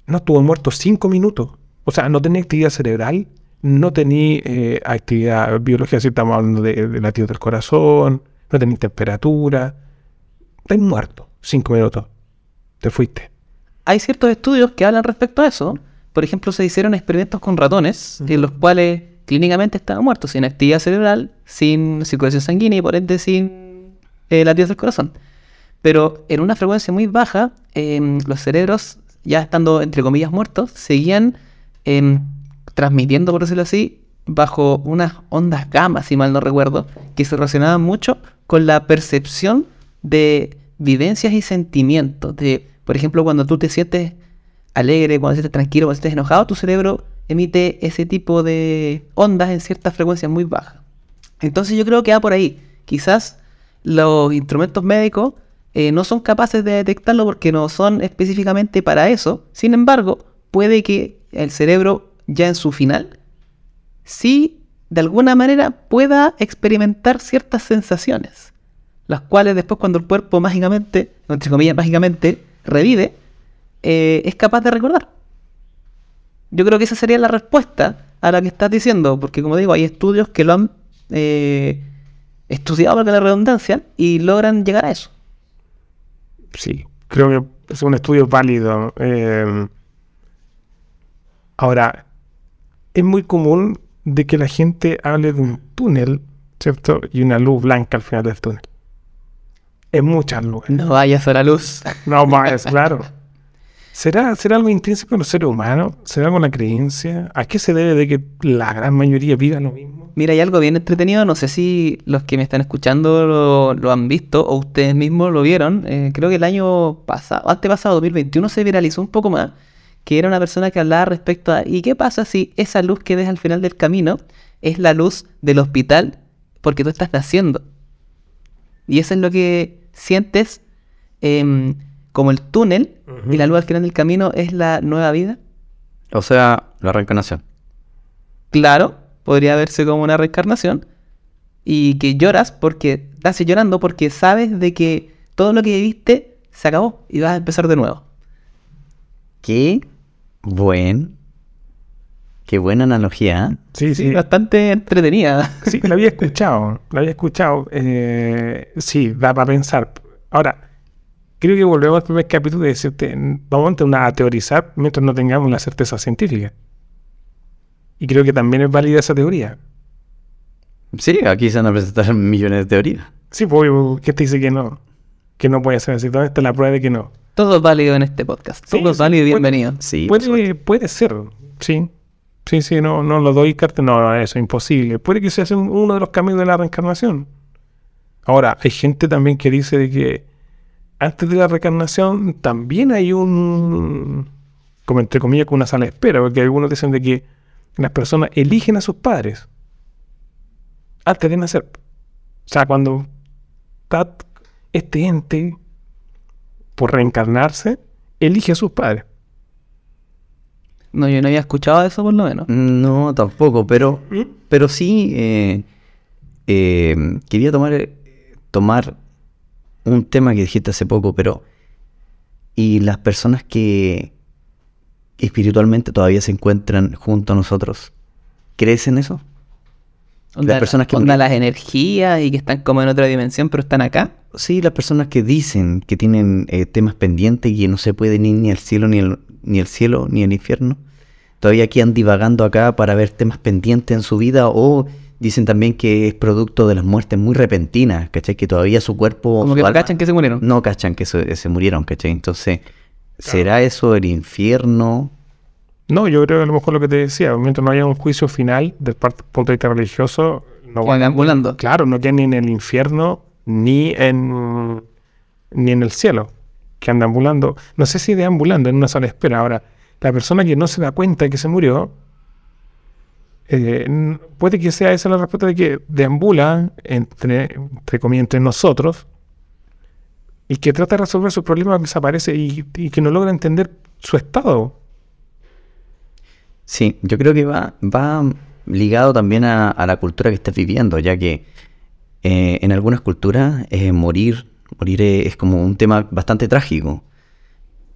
A: no estuvo muerto cinco minutos. O sea, no tenía actividad cerebral, no tenía eh, actividad biológica, si estamos hablando de, de latidos del corazón, no tenía temperatura. Estás muerto cinco minutos. Te fuiste.
C: Hay ciertos estudios que hablan respecto a eso. Por ejemplo, se hicieron experimentos con ratones, en los cuales clínicamente estaban muertos, sin actividad cerebral, sin circulación sanguínea y por ende sin eh, latidos del corazón. Pero en una frecuencia muy baja, em, los cerebros, ya estando entre comillas muertos, seguían em, transmitiendo, por decirlo así, bajo unas ondas gamma, si mal no recuerdo, que se relacionaban mucho con la percepción de vivencias y sentimientos. De, por ejemplo, cuando tú te sientes alegre, cuando sientes tranquilo, cuando sientes enojado, tu cerebro emite ese tipo de ondas en ciertas frecuencias muy bajas. Entonces yo creo que va por ahí. Quizás los instrumentos médicos eh, no son capaces de detectarlo porque no son específicamente para eso. Sin embargo, puede que el cerebro ya en su final sí de alguna manera pueda experimentar ciertas sensaciones, las cuales después cuando el cuerpo mágicamente, entre comillas mágicamente, revive, eh, es capaz de recordar. Yo creo que esa sería la respuesta a la que estás diciendo, porque como digo, hay estudios que lo han eh, estudiado para la redundancia y logran llegar a eso.
A: Sí, creo que es un estudio válido. Eh, ahora, es muy común de que la gente hable de un túnel, ¿cierto? Y una luz blanca al final del túnel. Es mucha luz.
C: No vayas a la luz.
A: No más, claro. ¿Será, ¿Será algo intrínseco en los seres humanos? ¿Será algo la creencia? ¿A qué se debe de que la gran mayoría viva lo mismo?
C: Mira, hay algo bien entretenido, no sé si los que me están escuchando lo, lo han visto o ustedes mismos lo vieron. Eh, creo que el año pasado, antepasado, 2021, se viralizó un poco más, que era una persona que hablaba respecto a, ¿y qué pasa si esa luz que ves al final del camino es la luz del hospital porque tú estás naciendo? Y eso es lo que sientes em, como el túnel y la luz al final del camino es la nueva vida.
B: O sea, la reencarnación.
C: Claro, podría verse como una reencarnación. Y que lloras porque, estás llorando porque sabes de que todo lo que viviste se acabó y vas a empezar de nuevo.
B: Qué buen. Qué buena analogía. ¿eh?
A: Sí,
C: Sí,
A: sí.
C: bastante entretenida.
A: Sí, la había escuchado. La había escuchado. eh, sí, da para pensar. Ahora, creo que volvemos al primer capítulo de decirte, vamos a teorizar mientras no tengamos la certeza científica. Y creo que también es válida esa teoría.
B: Sí, aquí se van a presentar millones de teorías.
A: Sí, pues, ¿qué te dice que no? Que no puede ser así. ¿Dónde está la prueba de que no?
C: Todo es válido en este podcast.
A: Sí,
C: Todo es
A: sí,
C: válido y
A: puede-
C: bienvenido.
B: Sí, por supuesto.
A: Puede, puede ser, sí. Sí, sí, no, no lo doy carta. No, eso es imposible. Puede que sea un- uno de los caminos de la reencarnación. Ahora, hay gente también que dice de que antes de la reencarnación también hay un, como entre comillas, con una sala de espera, porque algunos dicen de que las personas eligen a sus padres antes de nacer. O sea, cuando está este ente por reencarnarse, elige a sus padres.
C: No, yo no había escuchado eso por lo menos.
B: No, tampoco, pero, pero sí eh, eh, quería tomar, tomar un tema que dijiste hace poco, pero y las personas que espiritualmente todavía se encuentran junto a nosotros, ¿crees en eso?
C: Onda,
B: personas que
C: onda las energías y que están como en otra dimensión, pero están acá.
B: Sí, las personas que dicen que tienen eh, temas pendientes y que no se pueden ir ni al cielo ni el, ni el cielo ni el infierno, todavía quedan divagando acá para ver temas pendientes en su vida o dicen también que es producto de las muertes muy repentinas, ¿cachai? Que todavía su cuerpo...
C: Como
B: su
C: que
B: alma-
C: cachan que se murieron.
B: No cachan que se, se murieron, ¿cachai? Entonces, ¿será eso el infierno?
A: No, yo creo que a lo mejor lo que te decía, mientras no haya un juicio final desde el punto de vista religioso, no
C: van volando.
A: Claro, no quedan ni en el infierno ni en ni en el cielo, que andan ambulando. No sé si deambulando en una sala de espera. Ahora, la persona que no se da cuenta de que se murió, eh, puede que sea esa la respuesta de que deambula entre, entre comillas, entre nosotros y que trata de resolver sus problemas, desaparece y, y que no logra entender su estado.
B: Sí, yo creo que va, va ligado también a, a la cultura que estás viviendo, ya que eh, en algunas culturas eh, morir, morir es como un tema bastante trágico.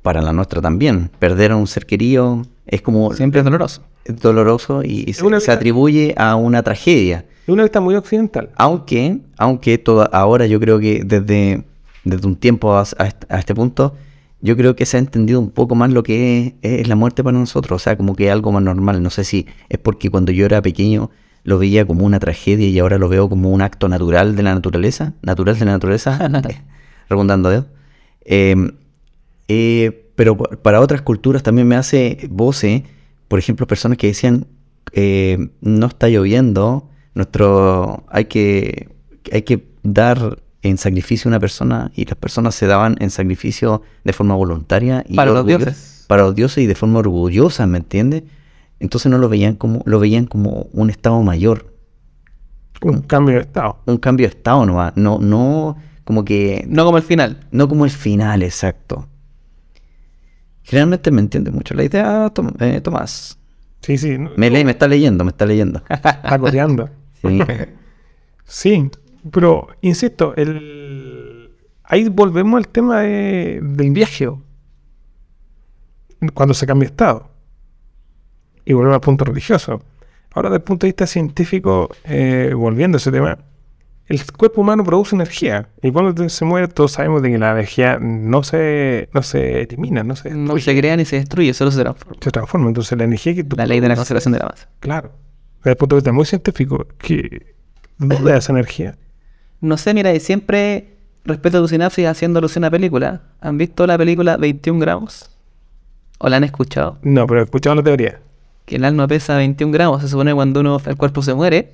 B: Para la nuestra también. Perder a un ser querido es como
C: Siempre es doloroso.
B: Doloroso y, y se,
A: una
B: se atribuye a una tragedia.
A: Es una vista muy occidental.
B: Aunque, aunque toda, ahora yo creo que desde, desde un tiempo a, a este, punto, yo creo que se ha entendido un poco más lo que es, es la muerte para nosotros. O sea, como que es algo más normal. No sé si es porque cuando yo era pequeño lo veía como una tragedia y ahora lo veo como un acto natural de la naturaleza. Natural de la naturaleza. redundando dedo. Eh, eh, pero pa- para otras culturas también me hace voce, por ejemplo, personas que decían, eh, no está lloviendo, nuestro, hay que, hay que dar en sacrificio a una persona y las personas se daban en sacrificio de forma voluntaria y
C: Para los dioses.
B: para los dioses y de forma orgullosa, ¿me entiendes? Entonces no lo veían como, lo veían como un estado mayor,
A: Un cambio de estado.
B: un cambio de estado nomás, no, no como que
C: No como el final.
B: no como el final exacto. Generalmente me entiende mucho la idea, Tom- eh, Tomás.
A: Sí, sí.
B: Me lee, me está leyendo, me está leyendo.
A: Está coreando.
B: Sí.
A: Sí, pero insisto, el... ahí volvemos al tema de- del viaje. Cuando se cambia de estado. Y volvemos al punto religioso. Ahora, desde el punto de vista científico, eh, volviendo a ese tema, el cuerpo humano produce energía. Y cuando se muere, todos sabemos de que la energía no se, no se elimina, no se,
C: No se crea ni se destruye, solo se transforma.
A: se transforma. Entonces la energía que tú...
C: La ley de la conservación de la masa.
A: Claro. Desde el punto de vista muy científico, que duda esa energía.
C: No sé, mira, y siempre respeto a tu sinapsis haciendo alusión a película. ¿Han visto la película 21 gramos? ¿O la han escuchado?
A: No, pero he escuchado la teoría.
C: Que el alma pesa 21 gramos. Se supone que cuando uno, el cuerpo se muere,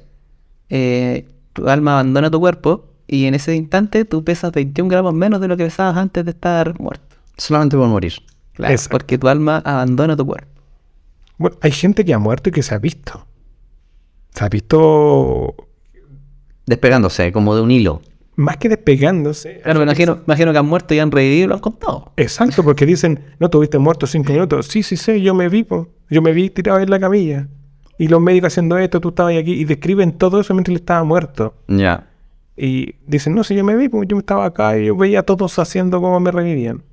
C: eh, tu alma abandona tu cuerpo y en ese instante tú pesas 21 gramos menos de lo que pesabas antes de estar muerto.
B: Solamente por morir.
C: Claro,
A: Exacto.
C: porque tu alma abandona tu cuerpo.
A: Bueno, hay gente que ha muerto y que se ha visto. Se ha visto
B: Despegándose, como de un hilo.
A: más que despegándose.
C: Claro, me imagino, imagino que han muerto y han revivido y lo han contado.
A: Exacto, porque dicen, no tuviste muerto cinco minutos. Sí, sí, sí, yo me vi, po. yo me vi tirado en la camilla. Y los médicos haciendo esto, tú estabas aquí. Y describen todo eso mientras él estaba muerto.
B: Ya.
A: Y dicen, no, si yo me vi, pues yo estaba acá y yo veía a todos haciendo como me revivían.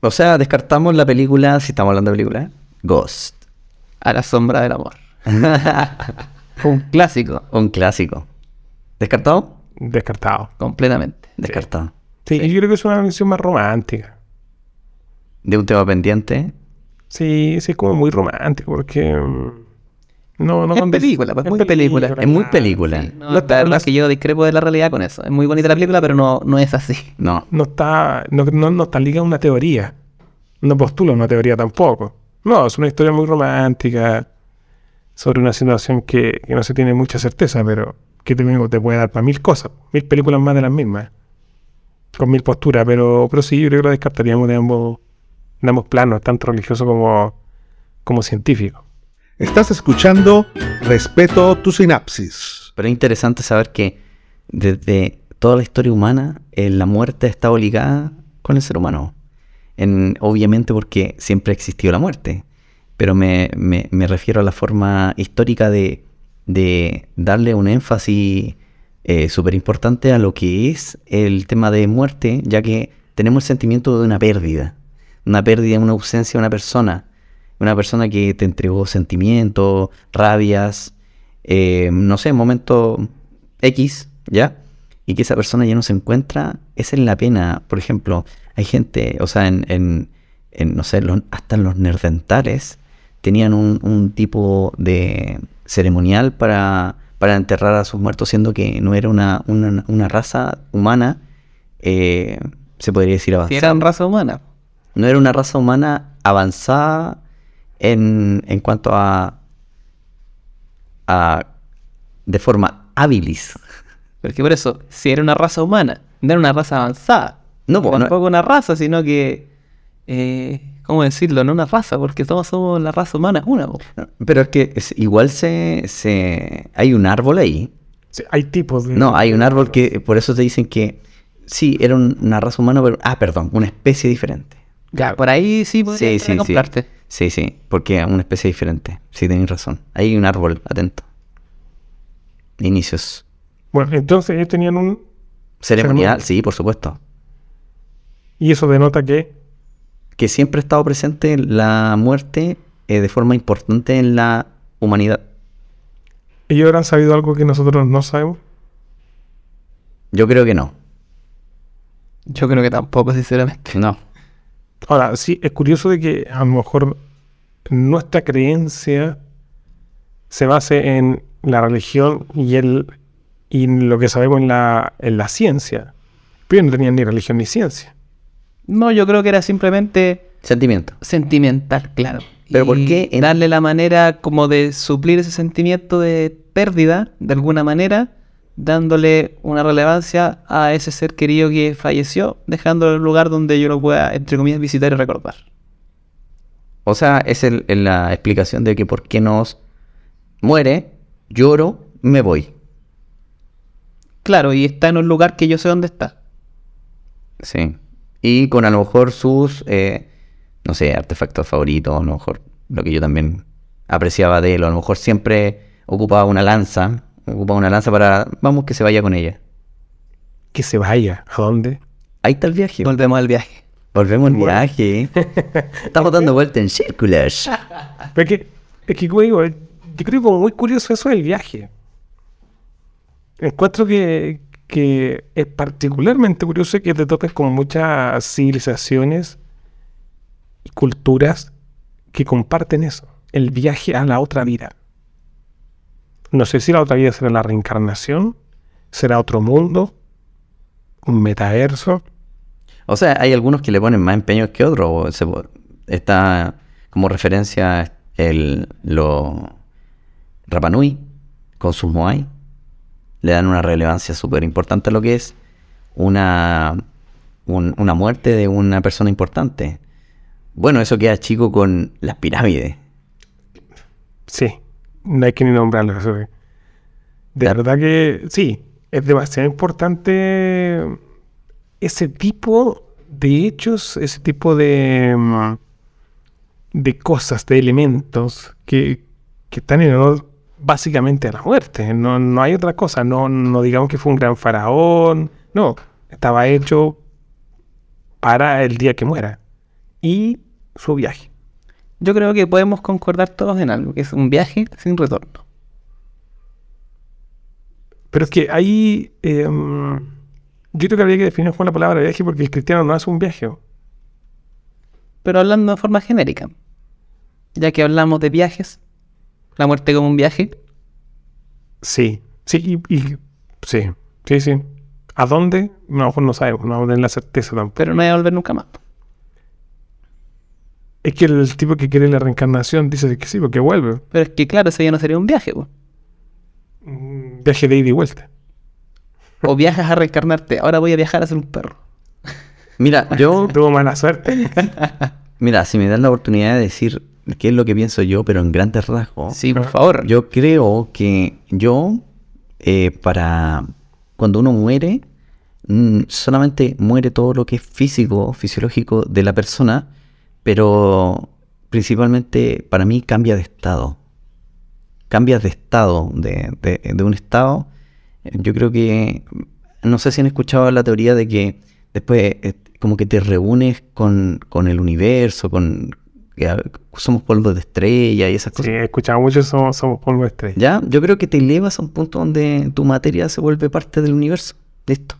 B: O sea, descartamos la película, si estamos hablando de película. Ghost.
C: A la sombra del amor. Un clásico,
B: Un clásico. ¿Descartado?
A: Descartado.
C: completamente.
B: Descartado.
A: Sí, yo creo que es una visión más romántica.
B: De un tema pendiente.
A: Sí, sí, es como muy romántico, porque. mm, No, no
C: Es película, pues, muy película.
B: Es muy película.
C: No,
A: No está-
C: la es que yo discrepo de la realidad con eso. Es muy bonita la película, pero no, no es así.
B: No.
A: No está. No, no, no está ligada a una teoría. No postula una teoría tampoco. No, es una historia muy romántica sobre una situación que, que no se tiene mucha certeza, pero que te, te puede dar para mil cosas, mil películas más de las mismas, con mil posturas, pero, pero sí, yo creo que lo descartaríamos de ambos, de ambos planos, tanto religioso como, como científico.
D: Estás escuchando Respeto tu sinapsis.
B: Pero es interesante saber que desde toda la historia humana, eh, la muerte ha estado ligada con el ser humano. En, obviamente porque siempre ha existido la muerte. Pero me, me- me refiero a la forma histórica de, de darle un énfasis súper importante a lo que es el tema de muerte, ya que tenemos el sentimiento de una pérdida. Una pérdida, una ausencia de una persona. Una persona que te entregó sentimientos, rabias, eh, no sé, momento X, ¿ya? Y que esa persona ya no se encuentra, esa es la pena. Por ejemplo, hay gente, o sea, en, en- en, no sé, los- hasta en los nerdentales tenían un, un tipo de ceremonial para, para enterrar a sus muertos, siendo que no era una, una, una raza humana, eh, se podría decir avanzada.
C: Si eran raza humana.
B: No era una raza humana avanzada en, en cuanto a, a de forma habilis.
C: Porque por eso, si era una raza humana, no era una raza avanzada.
B: No, po, no-
C: tampoco una raza, sino que. Eh, ¿Cómo decirlo? No una raza, porque todos somos la raza humana, es una. po.
B: Pero es que es- igual se, se hay un árbol ahí.
A: Sí, hay tipos de...
B: No, hay un árbol que por eso te dicen que sí, era un- una raza humana, pero ah, perdón, una especie diferente.
C: Ya, por ahí sí podría
B: Sí, sí, sí.
C: comprarte.
B: Sí, sí, porque es una especie diferente. Sí, tenéis razón. Hay un árbol, atento. Inicios.
A: Bueno, entonces ellos tenían un...
B: Ceremonial,
A: Ceremonia.
B: sí, por supuesto.
A: Y eso denota que...
B: que siempre ha estado presente la muerte eh, de forma importante en la humanidad.
A: Ellos habrán sabido algo que nosotros no sabemos.
B: Yo creo que no.
C: Yo creo que tampoco, sinceramente.
B: No.
A: Ahora, sí, es curioso de que a lo mejor nuestra creencia se base en la religión y, el, y en lo que sabemos en la, en la ciencia. Pero no tenían ni religión ni ciencia.
C: No, yo creo que era simplemente
B: Sentimiento.
C: sentimental, claro.
B: Pero ¿por qué en-
C: darle la manera como de suplir ese sentimiento de pérdida, de alguna manera, dándole una relevancia a ese ser querido que falleció, dejándolo en un lugar donde yo lo pueda, entre comillas, visitar y recordar.
B: O sea, es el- el- la explicación de que por qué nos muere, lloro, me voy.
C: Claro, y está en un lugar que yo sé dónde está.
B: Sí. Y con a lo mejor sus, eh, no sé, artefactos favoritos, a lo mejor lo que yo también apreciaba de él, o a lo mejor siempre ocupaba una lanza, ocupaba una lanza para, vamos, que se vaya con ella.
A: Que se vaya. ¿A dónde?
B: Ahí está el viaje.
C: Volvemos al viaje.
B: Volvemos al
A: Bueno.
B: viaje. Estamos dando vuelta en círculos.
A: Pero es que, es que como digo, yo creo como muy curioso eso del viaje. encuentro que, que es particularmente curioso que te topes con muchas civilizaciones y culturas que comparten eso, el viaje a la otra vida. No sé si la otra vida será la reencarnación, será otro mundo, un metaverso.
B: O sea, hay algunos que le ponen más empeño que otros. Está como referencia el lo Rapanui con sus Moai. Le dan una relevancia súper importante a lo que es una, un- una muerte de una persona importante. Bueno, eso queda chico con las pirámides.
A: Sí, no hay que ni nombrarlo. eso De de
B: Claro.
A: verdad que sí, es demasiado importante ese tipo de hechos, ese tipo de, mm, de cosas, de elementos que, que están en honor básicamente a la muerte. No, no hay otra cosa. No, no digamos que fue un gran faraón. No, estaba hecho para el día que muera. Y su viaje.
C: Yo creo que podemos concordar todos en algo, que es un viaje sin retorno.
A: Pero es que ahí em, yo creo que habría que definir con la palabra viaje porque el cristiano no hace un viaje.
C: Pero hablando de forma genérica, ya que hablamos de viajes, la muerte como un viaje,
A: Sí, sí, y, y- sí, sí, sí. ¿A dónde? A lo mejor no sabemos, no vamos a tener la certeza tampoco.
C: pero no hay a volver nunca más.
A: Es que el tipo que quiere la reencarnación dice que sí, porque vuelve.
C: Pero es que claro, ese ya no sería un viaje.
A: Un viaje de ida y vuelta.
C: O viajas a reencarnarte, ahora voy a viajar a ser un perro.
B: Mira, yo
A: Tuvo mala suerte.
B: Mira, si me dan la oportunidad de decir qué es lo que pienso yo, pero en grandes rasgos,
C: Sí, por favor.
B: yo creo que yo, eh, para cuando uno muere, mm, solamente muere todo lo que es físico, fisiológico de la persona, pero principalmente para mí cambia de estado. Cambias de estado, de, de- de un estado. Yo creo que, no sé si han escuchado la teoría de que después eh, como que te reúnes con, con el universo, con... ah, somos polvo de estrella y esas cosas.
A: Sí, he escuchado mucho, somos, somos polvo de estrella.
B: ¿Ya? Yo creo que te elevas a un punto donde tu materia se vuelve parte del universo. Listo.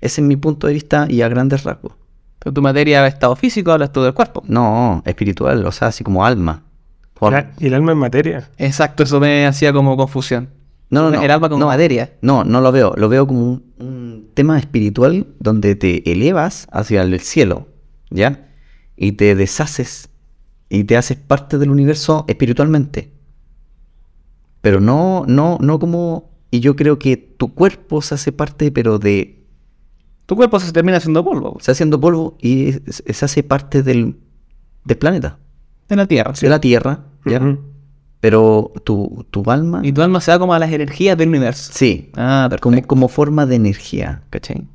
B: Ese es mi punto de vista y a grandes rasgos.
C: Pero tu materia estado físico, hablas tú del cuerpo.
B: No, espiritual, o sea, así como alma.
A: La- ¿Y el alma en materia?
C: Exacto, eso me hacía como confusión.
B: No, no, no.
C: El alma como
B: no,
C: materia.
B: No, no lo veo. Lo veo como un, un tema espiritual donde te elevas hacia el cielo, ¿ya? Y te deshaces y te haces parte del universo espiritualmente. Pero no, no, no como... Y yo creo que tu cuerpo se hace parte, pero de...
C: Tu cuerpo se termina haciendo polvo.
B: Se haciendo polvo y es- se hace parte del, del planeta,
C: De la tierra.
B: de la Tierra, ¿ya?
A: Ujú.
B: Pero tu, tu alma...
C: Y tu alma se da como a las energías del universo.
B: Sí,
C: Ah, perfecto.
B: como, como forma de energía, ¿cachai?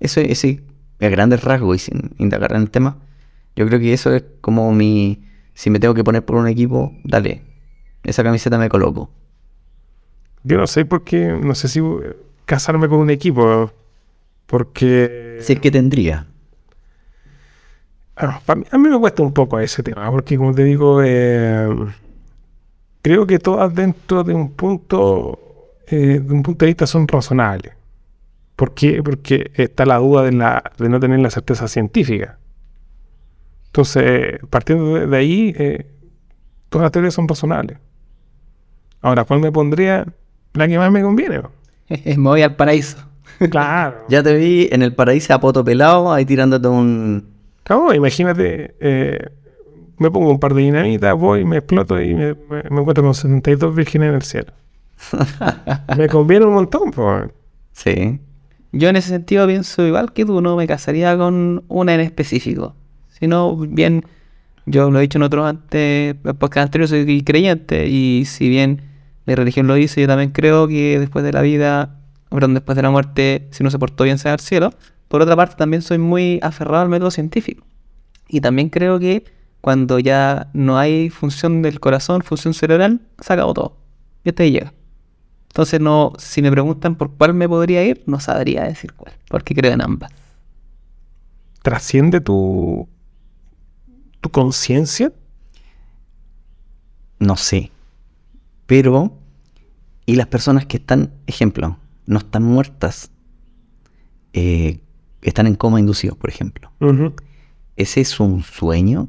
B: Eso ese, a grandes rasgos y sin indagar en el tema, yo creo que eso es como mi... Si me tengo que poner por un equipo, dale, esa camiseta me coloco.
A: Yo no sé por qué, no sé si eh, casarme con un equipo, porque
B: Si es que tendría.
A: Ah, mí- a mí me cuesta un poco ese tema, porque como te digo, eh, creo que todas dentro de un punto, eh, de un punto de vista son razonables. ¿Por qué? Porque está la duda de, la, de no tener la certeza científica. Entonces, partiendo de, de ahí, eh, todas las teorías son razonables. Ahora, ¿cuál me pondría? La que más me conviene.
C: me voy al paraíso.
A: Claro.
B: Ya te vi en el paraíso a poto pelado, ahí tirándote un...
A: Claro, imagínate, eh, me pongo un par de dinamitas, voy, me exploto y me, encuentro con 72 vírgenes en el cielo. me conviene un montón, pues.
B: Sí.
C: Yo en ese sentido pienso igual que tú, no me casaría con una en específico. Sino bien, yo lo he dicho en otros antes, podcast anteriores, soy creyente y si bien la religión lo dice, yo también creo que después de la vida, perdón, después de la muerte, si no se portó bien se va al cielo. Por otra parte, también soy muy aferrado al método científico. Y también creo que cuando ya no hay función del corazón, función cerebral, se acabó todo. Y hasta ahí llega. Entonces, no, si me preguntan por cuál me podría ir, no sabría decir cuál, porque creo en ambas.
A: Trasciende tu, tu conciencia.
B: No sé. Pero, y las personas que están, ejemplo, no están muertas. Eh, están en coma inducido, por ejemplo. ¿Ese es un sueño?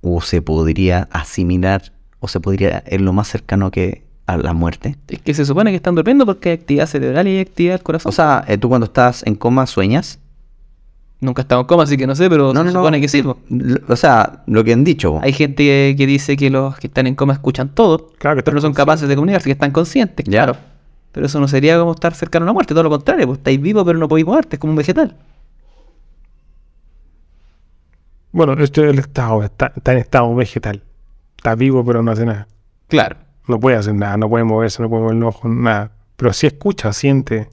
B: ¿O se podría asimilar? ¿O se podría, es lo más cercano que a la muerte?
C: Es que se supone que están durmiendo porque hay actividad cerebral y hay actividad del corazón.
B: O sea, eh, tú cuando estás en coma sueñas.
C: nunca estamos en coma, así que no sé, pero se supone que sí.
B: O sea, lo que han dicho.
C: Hay gente que, dice que los que están en coma escuchan todo,
A: Claro que
C: pero no son capaces de comunicarse, que están conscientes,
B: Ya.
C: claro. Pero eso no sería como estar cercano a la muerte, todo lo contrario, pues estáis vivos pero no podéis moverte, es como un vegetal.
A: Bueno, este es el estado, está, está en estado vegetal. Está vivo, pero no hace nada.
C: Claro.
A: No puede hacer nada, no puede moverse, no puede mover el ojo, nada. Pero sí escucha, siente.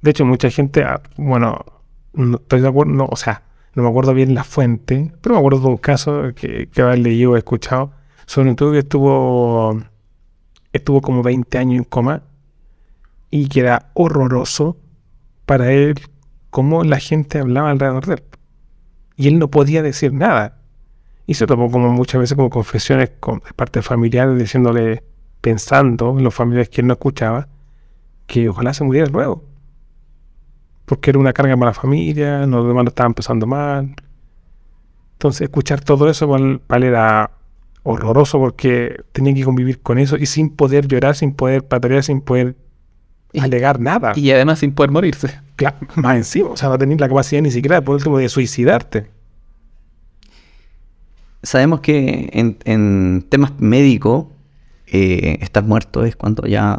A: De hecho, mucha gente, ah, bueno, no estoy de acuerdo, no, o sea, no me acuerdo bien la fuente, pero me acuerdo de un caso que, que haber leído o escuchado, sobre un tipo que estuvo, estuvo como 20 años en coma y que era horroroso para él cómo la gente hablaba alrededor de él. Y él no podía decir nada. Y se tomó como muchas veces como confesiones con, de parte familiares diciéndole, pensando en los familiares que él no escuchaba, que ojalá se muriera luego. Porque era una carga para la familia, los demás lo estaban pasando mal. Entonces escuchar todo eso para él era horroroso porque tenía que convivir con eso y sin poder llorar, sin poder patalear, sin poder
C: Y-
A: alegar nada.
C: Y además sin poder morirse.
A: Cla- más encima, o sea, no tener la capacidad ni siquiera por último de suicidarte.
B: Sabemos que en, en temas médicos, eh, estar muerto es cuando ya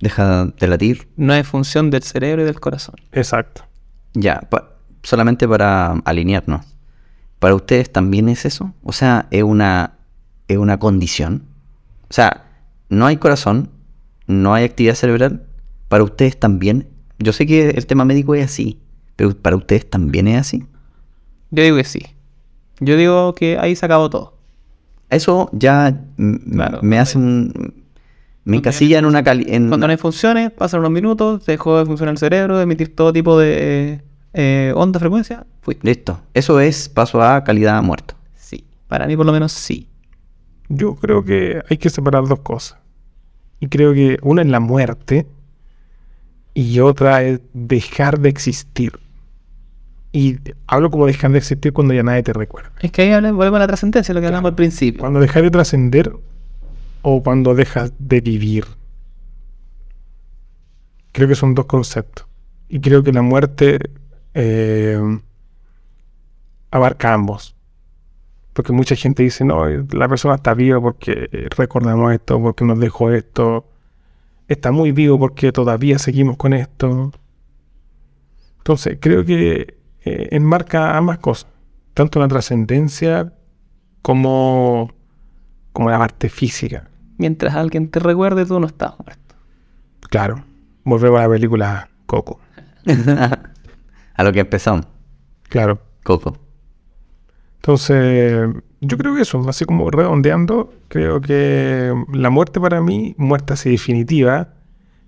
B: deja de latir.
C: No es función del cerebro y del corazón.
A: Exacto.
B: Ya, pa- solamente para alinearnos. ¿Para ustedes también es eso? O sea, es una, es una condición. O sea, no hay corazón, no hay actividad cerebral. Para ustedes también. Yo sé que el tema médico es así, pero para ustedes también es así.
C: Yo digo que sí. Yo digo que ahí se acabó todo.
B: Eso ya
C: Claro.
B: me hace un... Me encasilla en una cali... en
C: Cuando no hay funciones, pasan unos minutos, dejó de funcionar el cerebro, de emitir todo tipo de eh, onda, frecuencia. Fui.
B: Listo. Eso es paso a calidad muerto.
C: Sí. Para mí por lo menos sí.
A: Yo creo que hay que separar dos cosas. Y creo que una es la muerte y otra es dejar de existir. Y hablo como dejar de existir cuando ya nadie te recuerda.
C: Es que ahí habla- volvemos a la trascendencia, lo que hablamos al principio.
A: Cuando dejas de trascender o cuando dejas de vivir. Creo que son dos conceptos. Y creo que la muerte eh, abarca ambos. Porque mucha gente dice, no, la persona está viva porque recordamos esto, porque nos dejó esto. Está muy vivo porque todavía seguimos con esto. Entonces, creo que eh, enmarca ambas cosas. Tanto la trascendencia como, como la parte física.
C: Mientras alguien te recuerde, tú no estás muerto.
A: Claro. Volvemos a la película Coco.
B: a lo que empezamos.
A: Claro.
B: Coco.
A: Entonces, yo creo que eso, así como redondeando, creo que la muerte para mí, muerte así definitiva,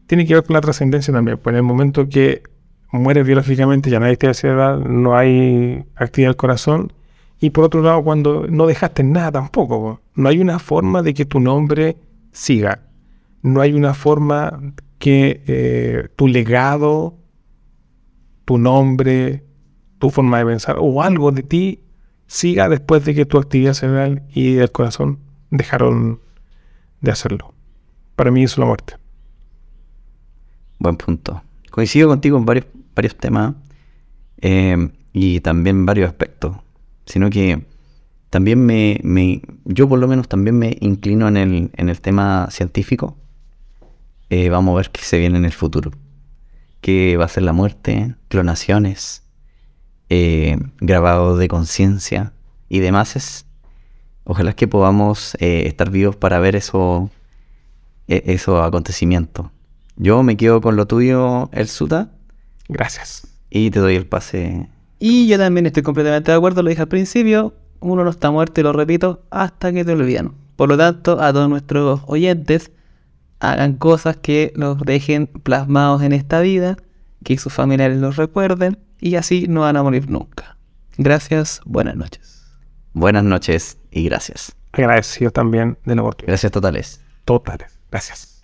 A: tiene que ver con la trascendencia también. Pues en el momento que mueres biológicamente, ya no hay actividad no hay actividad del corazón. Y por otro lado, cuando no dejaste nada tampoco, po. no hay una forma de que tu nombre siga. No hay una forma que eh, tu legado, tu nombre, tu forma de pensar o algo de ti siga después de que tu actividad cerebral y el corazón dejaron de hacerlo. Para mí es la muerte.
B: Buen punto. Coincido contigo en varios, varios temas eh, y también varios aspectos. Sino que también me, me- Yo por lo menos también me inclino en el, en el tema científico. Eh, vamos a ver qué se viene en el futuro. ¿Qué va a ser la muerte? Clonaciones. Eh, grabado de conciencia y demás. Es, ojalá que podamos eh, estar vivos para ver eso, e- esos acontecimientos. Yo me quedo con lo tuyo, El Suta,
A: Gracias.
B: y te doy el pase.
C: Y yo también estoy completamente de acuerdo, lo dije al principio, uno no está muerto y lo repito hasta que te olvidan. Por lo tanto, a todos nuestros oyentes, hagan cosas que los dejen plasmados en esta vida, que sus familiares los recuerden y así no van a morir nunca. Gracias, buenas noches.
B: Buenas noches y gracias.
A: Agradecido también de la oportunidad.
B: Gracias totales.
A: Totales, gracias.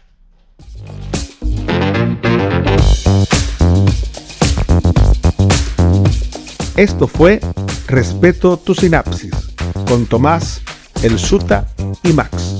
D: Esto fue Respeto tu sinapsis con Tomás, El Suta y Max.